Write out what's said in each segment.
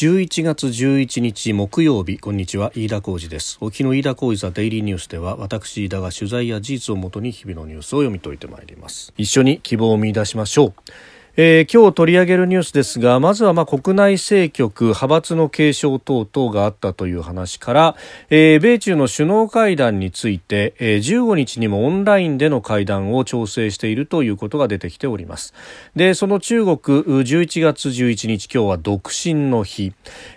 11月11日木曜日。こんにちは。飯田浩二です。沖の飯田浩二ザデイリーニュースでは私飯田が取材や事実をもとに日々のニュースを読み解いてまいります。一緒に希望を見出しましょう。えー、今日取り上げるニュースですがまずはまあ国内政局派閥の継承等々があったという話から、えー、米中の首脳会談について、えー、15日にもオンラインでの会談を調整しているということが出てきております。でその中国11月11日今日は独身の日、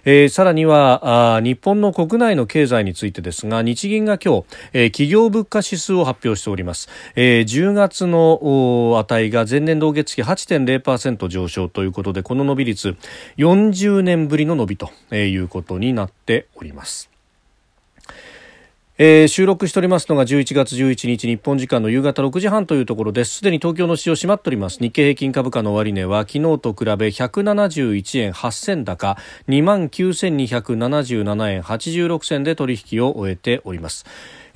えー、さらにはあ日本の国内の経済についてですが日銀が今日、えー、企業物価指数を発表しております、えー、10月の値が前年同月比8.0% 0.0%上昇ということでこの伸び率40年ぶりの伸びということになっております。えー、収録しておりますのが11月11日日本時間の夕方6時半というところです。すでに東京の市場閉まっております。日経平均株価の終値は昨日と比べ171円8銭高2万9277円86銭で取引を終えております。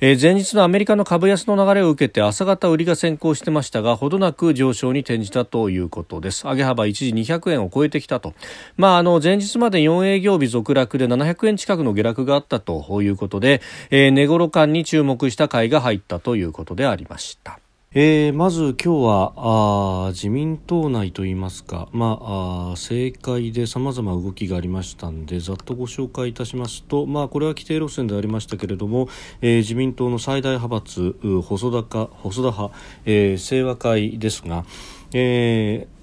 えー、前日のアメリカの株安の流れを受けて朝方売りが先行してましたがほどなく上昇に転じたということです上げ幅一時200円を超えてきたと、まあ、あの前日まで4営業日続落で700円近くの下落があったということで、えー、頃感に注目した買いが入ったということでありました。えー、まず今日はあ自民党内といいますか、まあ、あ政界でさまざま動きがありましたのでざっとご紹介いたしますと、まあ、これは規定路線でありましたけれども、えー、自民党の最大派閥細田か細田派、えー、清和会ですが、えー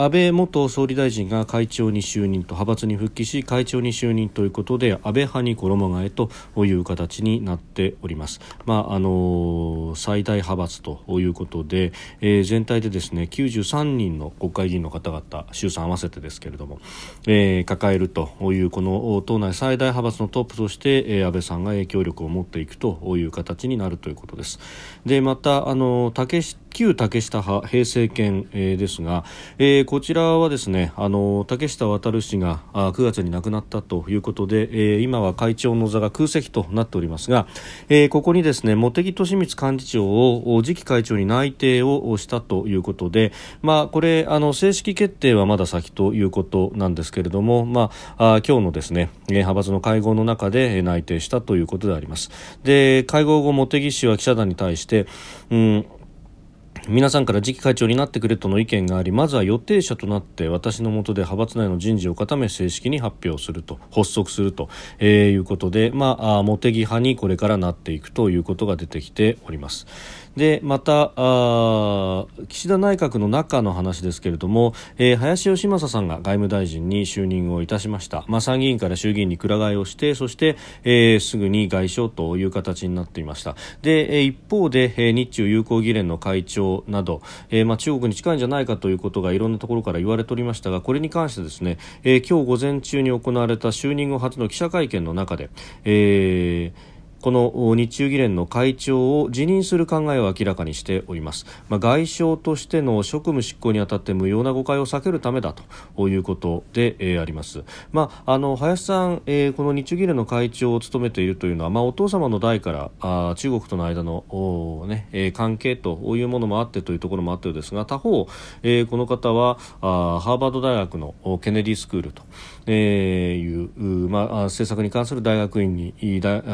安倍元総理大臣が会長に就任と派閥に復帰し会長に就任ということで安倍派に衣替えという形になっております、まあ、あの最大派閥ということで、えー、全体でですね93人の国会議員の方々衆参合わせてですけれども、えー、抱えるというこの党内最大派閥のトップとして、えー、安倍さんが影響力を持っていくという形になるということです。でまたあの竹旧竹下派平成権、えー、ですが、えー、こちらはですねあの竹下亘氏があ9月に亡くなったということで、えー、今は会長の座が空席となっておりますが、えー、ここにですね茂木敏光幹事長を次期会長に内定をしたということで、まあ、これあの正式決定はまだ先ということなんですけれども、まあ、あ今日のですね派閥の会合の中で内定したということであります。で会合後茂木氏は記者団に対して、うん皆さんから次期会長になってくれとの意見がありまずは予定者となって私のもとで派閥内の人事を固め正式に発表すると発足すると、えー、いうことで、まあ、茂木派にこれからなっていくということが出てきております。でまたあ岸田内閣の中の話ですけれども、えー、林芳正さんが外務大臣に就任をいたしました、まあ、参議院から衆議院にくら替えをしてそして、えー、すぐに外相という形になっていました。で、えー、一方で、えー、日中友好議連の会長など、えーまあ、中国に近いんじゃないかということがいろんなところから言われておりましたがこれに関してですね、えー、今日午前中に行われた就任後初の記者会見の中で、えーこの日中議連の会長を辞任する考えを明らかにしております、まあ、外相としての職務執行にあたって無用な誤解を避けるためだということで、えー、あります、まあ、あの林さん、えー、この日中議連の会長を務めているというのは、まあ、お父様の代からあ中国との間の、ねえー、関係というものもあってというところもあったようですが他方、えー、この方はあハーバード大学のケネディスクールと、えー、いう、まあ、政策に関する大学院に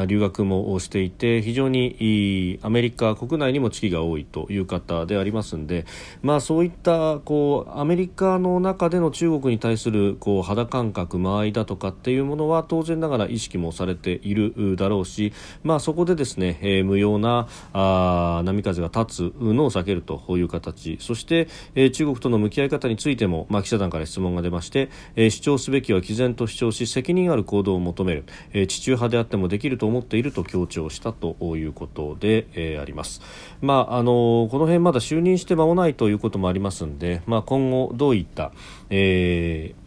留学もしていて非常にアメリカ国内にも知識が多いという方でありますので、まあ、そういったこうアメリカの中での中国に対するこう肌感覚間合いだとかっていうものは当然ながら意識もされているだろうし、まあ、そこでですね、えー、無用なあ波風が立つのを避けるという形そして、えー、中国との向き合い方についても、まあ、記者団から質問が出まして、えー、主張すべきは毅然と主張し責任ある行動を求める、えー、地中派であってもできると思っていると強調したということで、えー、あります。まああのこの辺まだ就任して間もないということもありますので、まあ今後どういった、えー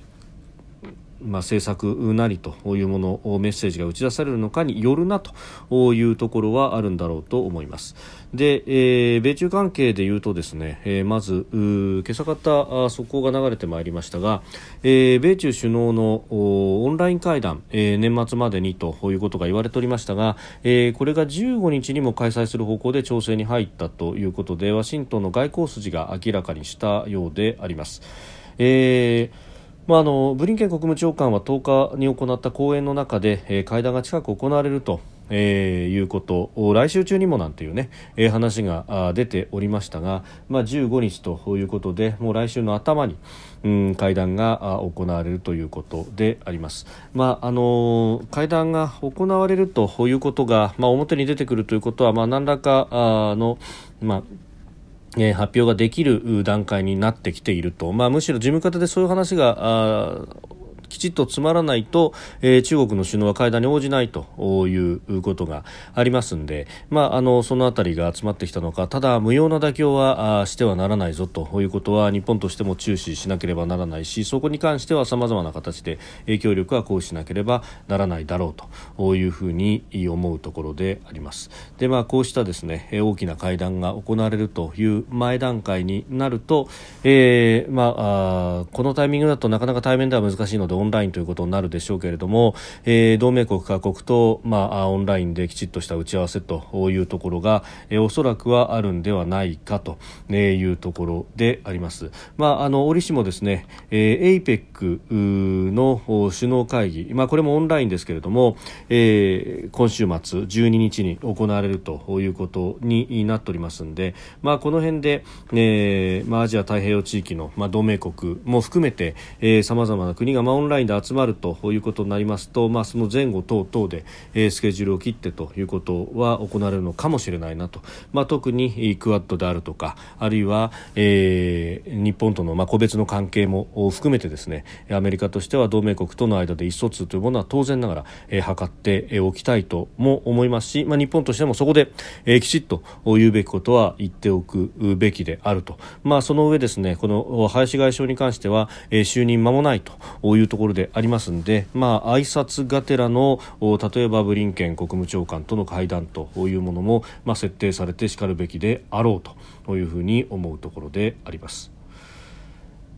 まあ、政策なりというものメッセージが打ち出されるのかによるなというところはあるんだろうと思います。で、えー、米中関係でいうとですね、えー、まず今朝方速報が流れてまいりましたが、えー、米中首脳のオンライン会談、えー、年末までにということが言われておりましたが、えー、これが15日にも開催する方向で調整に入ったということでワシントンの外交筋が明らかにしたようであります。えーまあ、あのブリンケン国務長官は10日に行った講演の中で、えー、会談が近く行われるとえー、いうこと来週中にもなんていうね、えー、話が出ておりましたが、まあ、15日ということでもう来週の頭に、うん、会談が行われるということであります。まああのー、会談が行われるということが、まあ、表に出てくるということは、まあ、何らかの、まあえ発表ができる段階になってきていると、まあ、むしろ事務方でそういう話がきちっと詰まらないと、えー、中国の首脳は会談に応じないということがありますので、まあ、あのそのあたりが集まってきたのかただ無用な妥協はしてはならないぞということは日本としても注視しなければならないしそこに関してはさまざまな形で影響力は行使しなければならないだろうというふうに思うところであります。でまあ、こうしたですね大きな会談が行われるという前段階になると、えーまあ、あこのタイミングだとなかなか対面では難しいのでオンラインということになるでしょうけれども、えー、同盟国各国と、まあ、オンラインできちっとした打ち合わせというところが、えー、おそらくはあるんではないかというところであります。まあ、あの折しもですね、えー、APEC の首脳会議、まあ、これもオンラインですけれども、えー、今週末12日に行われるということになっておりますので、まあ、この辺で、えーまあ、アジア太平洋地域の、まあ、同盟国も含めてさまざまな国が、まあ、オンラインで集まるということになりますと、まあ、その前後等々で、えー、スケジュールを切ってということは行われるのかもしれないなと、まあ、特にクアッドであるとかあるいは、えー、日本との、まあ、個別の関係も含めてですねアメリカとしては同盟国との間で意思疎通というものは当然ながら、えー、図っておきたいとも思いますし、まあ、日本としてもそこで、えー、きちっと言うべきことは言っておくべきであると、まあ、その上ですねこの林外相に関しては、えー、就任間もないというとところでありますんで、まあ、挨拶がてらの例えばブリンケン国務長官との会談というものも、まあ、設定されてしかるべきであろうというふうに思うところであります。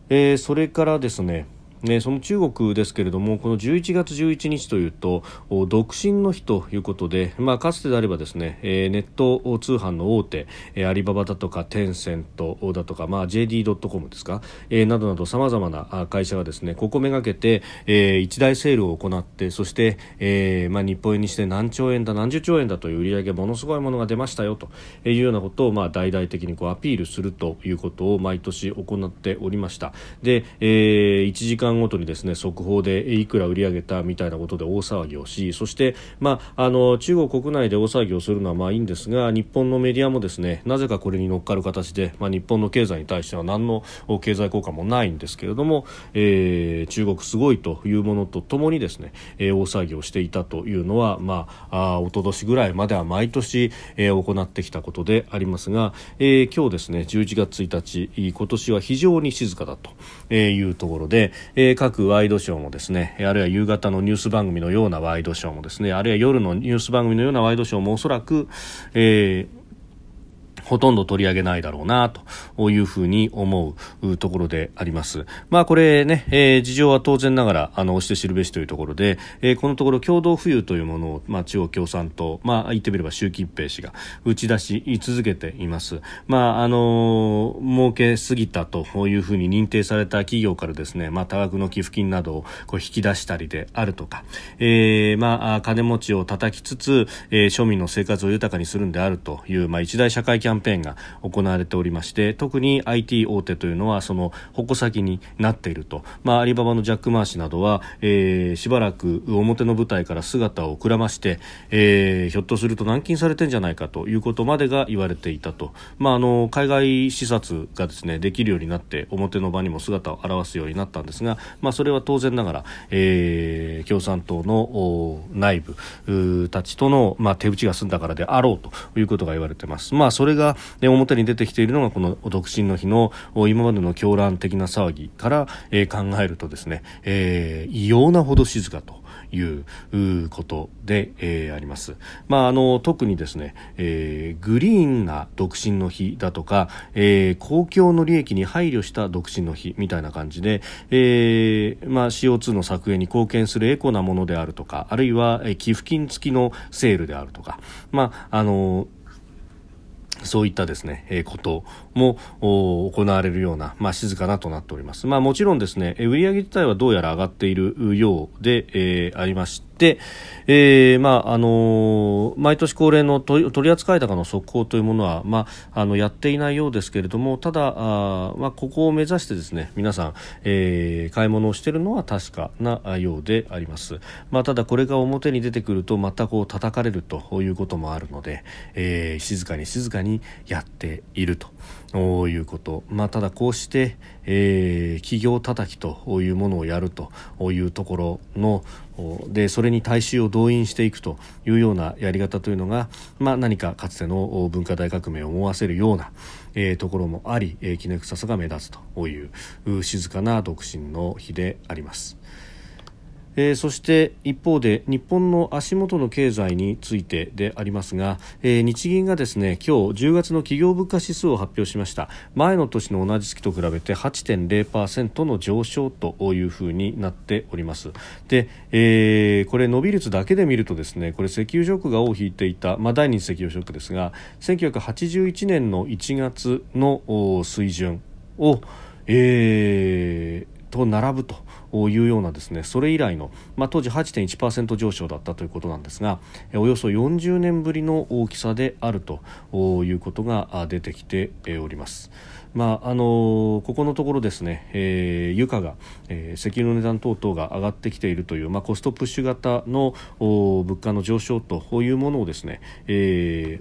えー、それからですねね、その中国ですけれどもこの11月11日というと独身の日ということで、まあ、かつてであればですね、えー、ネット通販の大手、えー、アリババだとかテンセントだとか、まあ、JD.com ですか、えー、などなどさまざまな会社がですねここめがけて、えー、一大セールを行ってそして、えーまあ、日本円にして何兆円だ何十兆円だという売り上げものすごいものが出ましたよというようなことを、まあ、大々的にこうアピールするということを毎年行っておりました。で、えー、1時間間ごとにですね速報でいくら売り上げたみたいなことで大騒ぎをしそして、まあ、あの中国国内で大騒ぎをするのはまあいいんですが日本のメディアもですねなぜかこれに乗っかる形で、まあ、日本の経済に対しては何の経済効果もないんですけれども、えー、中国すごいというものとともにですね、えー、大騒ぎをしていたというのは、まあ、あ一昨年ぐらいまでは毎年、えー、行ってきたことでありますが、えー、今日ですね11月1日今年は非常に静かだというところで、え各ワイドショーもですねあるいは夕方のニュース番組のようなワイドショーもですねあるいは夜のニュース番組のようなワイドショーもおそらく、えーほとんど取り上げないだろうなというふうに思うところであります。まあこれね、えー、事情は当然ながらあの押して知るべしというところで、えー、このところ共同富裕というものを、まあ、中国共産党、まあ言ってみれば習近平氏が打ち出し続けています。まああのー、儲けすぎたというふうに認定された企業からですね、まあ多額の寄付金などをこう引き出したりであるとか、えー、まあ金持ちを叩きつつ、えー、庶民の生活を豊かにするんであるという、まあ一大社会キャンンペーンが行われておりまして特に IT 大手というのはその矛先になっていると、まあ、アリババのジャック・マー氏などは、えー、しばらく表の舞台から姿をくらまして、えー、ひょっとすると軟禁されてんじゃないかということまでが言われていたと、まあ、あの海外視察がですねできるようになって表の場にも姿を現すようになったんですが、まあ、それは当然ながら、えー、共産党の内部たちとの、まあ、手打ちが済んだからであろうということが言われています。まあ、それがで表に出てきているのがこの独身の日の今までの狂乱的な騒ぎから、えー、考えるとですね、えー、異様なほど静かと。いうことで、えー、あります。まあ、あの特にですね、えー、グリーンな独身の日だとか、えー、公共の利益に配慮した独身の日みたいな感じで、えーまあ、CO2 の削減に貢献するエコなものであるとかあるいは、えー、寄付金付きのセールであるとか、まああのそういったですね、えー、ことも行われるような、まあ、静かなとなっております。まあ、もちろんですね、売上自体はどうやら上がっているようで、えー、ありまして、えー、まあ、あの毎年恒例の取り扱い高の速報というものは、まあ、あの、やっていないようですけれども、ただ、あまあ、ここを目指してですね、皆さん、えー、買い物をしているのは確かなようであります。まあ、ただこれが表に出てくると、またこう叩かれるということもあるので、えー、静かに静かにやっているということ、まあ、ただこうして、えー、企業叩きというものをやるというところのでそれに大衆を動員していくというようなやり方というのが、まあ、何かかつての文化大革命を思わせるような、えー、ところもあり、えー、きね臭さが目立つという静かな独身の日であります。えー、そして一方で日本の足元の経済についてでありますが、えー、日銀がですね今日10月の企業物価指数を発表しました。前の年の同じ月と比べて8.0%の上昇というふうになっております。で、えー、これ伸び率だけで見るとですねこれ石油ショックが尾を引いていた、まあ、第二次石油ショックですが1981年の1月の水準を、えー、と並ぶというようなですねそれ以来の、まあ、当時8.1%上昇だったということなんですがおよそ40年ぶりの大きさであるということが出てきております。まああのここのところですね、えー、油価が、えー、石油の値段等々が上がってきているという、まあ、コストプッシュ型の物価の上昇というものをですね、え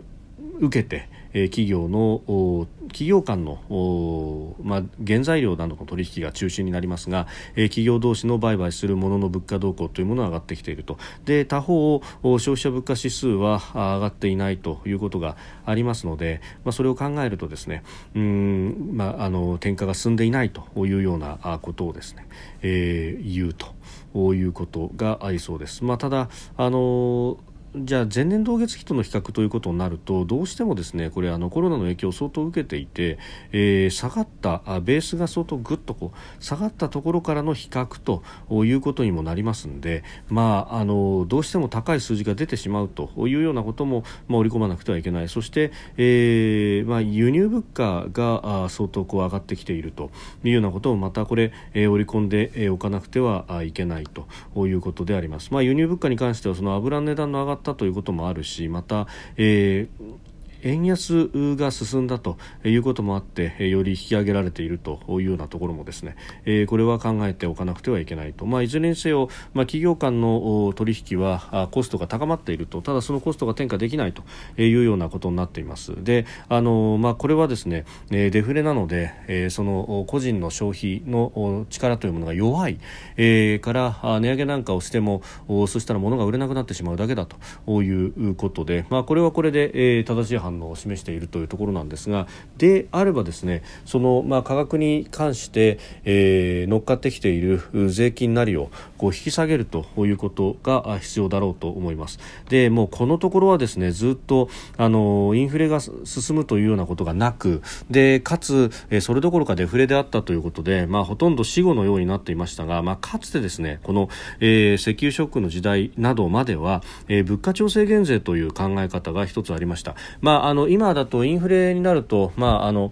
ー、受けて企業の企業間の、まあ、原材料などの取引が中心になりますが、企業同士の売買するものの物価動向というものが上がってきているとで他方消費者物価指数は上がっていないということがありますので、まあ、それを考えるとですねうん、まあ、あの転嫁が進んでいないというようなことをですね、えー、言うということがありそうです。まあ、ただあのじゃあ前年同月比との比較ということになるとどうしてもですねこれあのコロナの影響を相当受けていて、えー、下がったあベースが相当ぐっとこう下がったところからの比較ということにもなりますので、まあ、あのどうしても高い数字が出てしまうというようなことも、まあ、織り込まなくてはいけないそして、えーまあ、輸入物価があ相当こう上がってきているというようなことをまたこれ、えー、織り込んでおかなくてはいけないということであります。まあ、輸入物価に関してはその油の値段の上がったということもあるしまた、えー円安が進んだということもあってより引き上げられているというようなところもですねこれは考えておかなくてはいけないと、まあ、いずれにせよ、まあ、企業間の取引はコストが高まっていると。ただそのコストが転嫁できないというようなことになっています。であの、まあ、これはですねデフレなのでその個人の消費の力というものが弱いから値上げなんかをしてもそしたら物が売れなくなってしまうだけだということで、まあ、これはこれで正しい反応を示しているというところなんですがであればですねその、まあ、価格に関して、えー、乗っかってきている税金なりをこう引き下げるということが必要だろうと思います。でもうこのところはですねずっとあのインフレが進むというようなことがなくでかつ、えそれどころかデフレであったということで、まあ、ほとんど死後のようになっていましたが、まあ、かつてですねこの、えー、石油ショックの時代などまでは、えー、物価調整減税という考え方が一つありました、まあ、あの今だとインフレになると、まあ、あの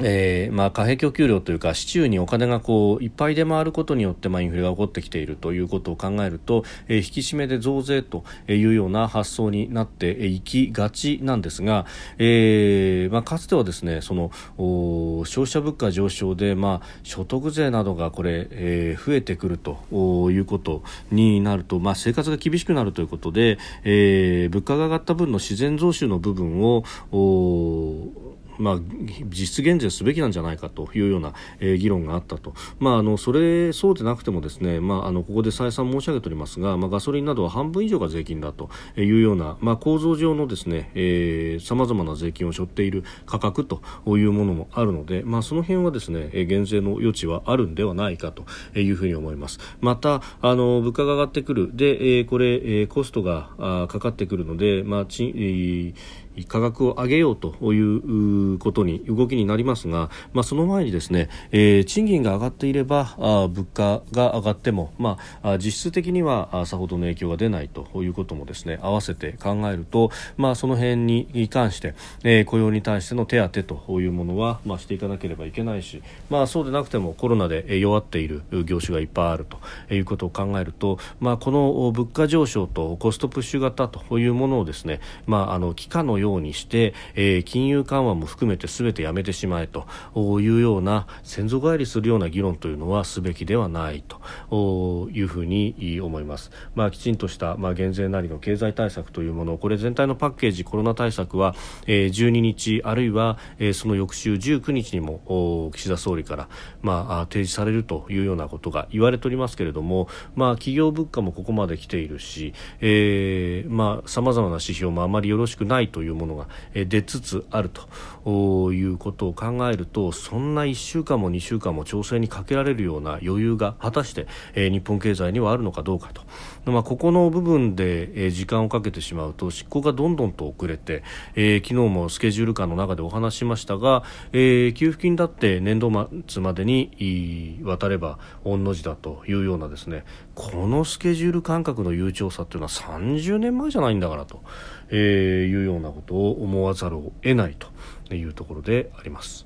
えーまあ、貨幣供給量というか市中にお金がこういっぱい出回ることによって、まあ、インフレが起こってきているということを考えると、えー、引き締めで増税というような発想になっていきがちなんですが、えーまあ、かつてはですねそのお消費者物価上昇で、まあ、所得税などがこれ、えー、増えてくるということになると、まあ、生活が厳しくなるということで、えー、物価が上がった分の自然増収の部分をおまあ、実質減税すべきなんじゃないかというような、えー、議論があったと、まあ、あのそれそうでなくてもですね、まあ、あのここで再三申し上げておりますが、まあ、ガソリンなどは半分以上が税金だというような、まあ、構造上のですねさまざまな税金を背負っている価格というものもあるので、まあ、その辺はですね減税の余地はあるんではないかというふうに思います。またあの物価が上がってくるで、えー、これ、えー、コストがあかかってくるので、まあ、賃価格を上げようということに動きになりますが、まあ、その前にですね、えー、賃金が上がっていればあ物価が上がっても、まあ、実質的にはさほどの影響が出ないということもですね合わせて考えると、まあ、その辺に関して、えー、雇用に対しての手当というものは、まあ、していかなければいけないし、まあ、そうでなくてもコロナで弱っている業種がいっぱいあるということを考えると、まあ、この物価上昇とコストプッシュ型というものをですね、まあ、あの期間のようにして、えー、金融緩和も含めて全てやめてしまえというような先祖返りするような議論というのはすべきではないというふうに思います。まあ、きちんとした、まあ、減税なりの経済対策というものこれ全体のパッケージコロナ対策は、えー、12日あるいは、えー、その翌週19日にも岸田総理から、まあ、提示されるというようなことが言われておりますけれども、まあ、企業物価もここまで来ているし、えー、まあ、様々な指標もあまりよろしくないというものが、出つつあるということを考えるとそんな1週間も2週間も調整にかけられるような余裕が果たして、日本経済にはあるのかどうかと。まあ、ここの部分で、時間をかけてしまうと執行がどんどんと遅れて、えー、昨日もスケジュール感の中でお話ししましたが、えー、給付金だって年度末までに渡れば御の字だというようなですねこのスケジュール感覚の悠長さというのは30年前じゃないんだからと、え、いうようなことを思わざるを得ないというところであります。